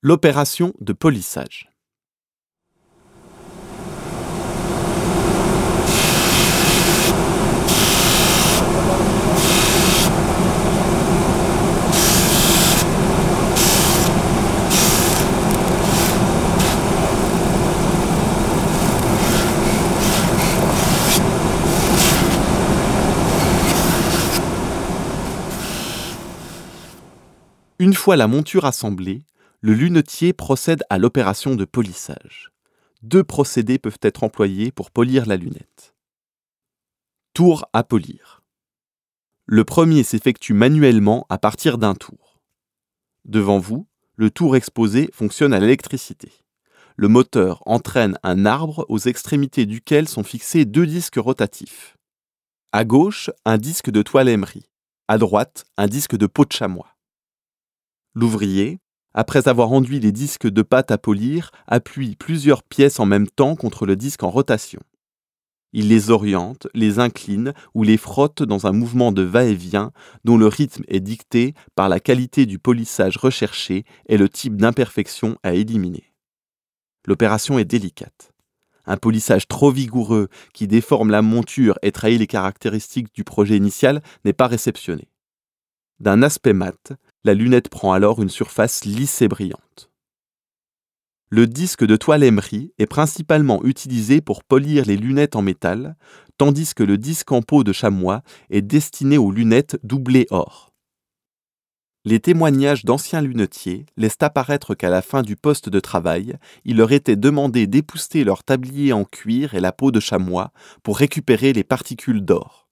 L'opération de polissage. Une fois la monture assemblée, le lunetier procède à l'opération de polissage. Deux procédés peuvent être employés pour polir la lunette. Tour à polir. Le premier s'effectue manuellement à partir d'un tour. Devant vous, le tour exposé fonctionne à l'électricité. Le moteur entraîne un arbre aux extrémités duquel sont fixés deux disques rotatifs. À gauche, un disque de toile émerie. À droite, un disque de peau de chamois. L'ouvrier, après avoir enduit les disques de pâte à polir, appuie plusieurs pièces en même temps contre le disque en rotation. Il les oriente, les incline ou les frotte dans un mouvement de va-et-vient dont le rythme est dicté par la qualité du polissage recherché et le type d'imperfection à éliminer. L'opération est délicate. Un polissage trop vigoureux qui déforme la monture et trahit les caractéristiques du projet initial n'est pas réceptionné. D'un aspect mat, la lunette prend alors une surface lisse et brillante. Le disque de toile émerie est principalement utilisé pour polir les lunettes en métal, tandis que le disque en peau de chamois est destiné aux lunettes doublées or. Les témoignages d'anciens lunetiers laissent apparaître qu'à la fin du poste de travail, il leur était demandé d'épousseter leur tablier en cuir et la peau de chamois pour récupérer les particules d'or.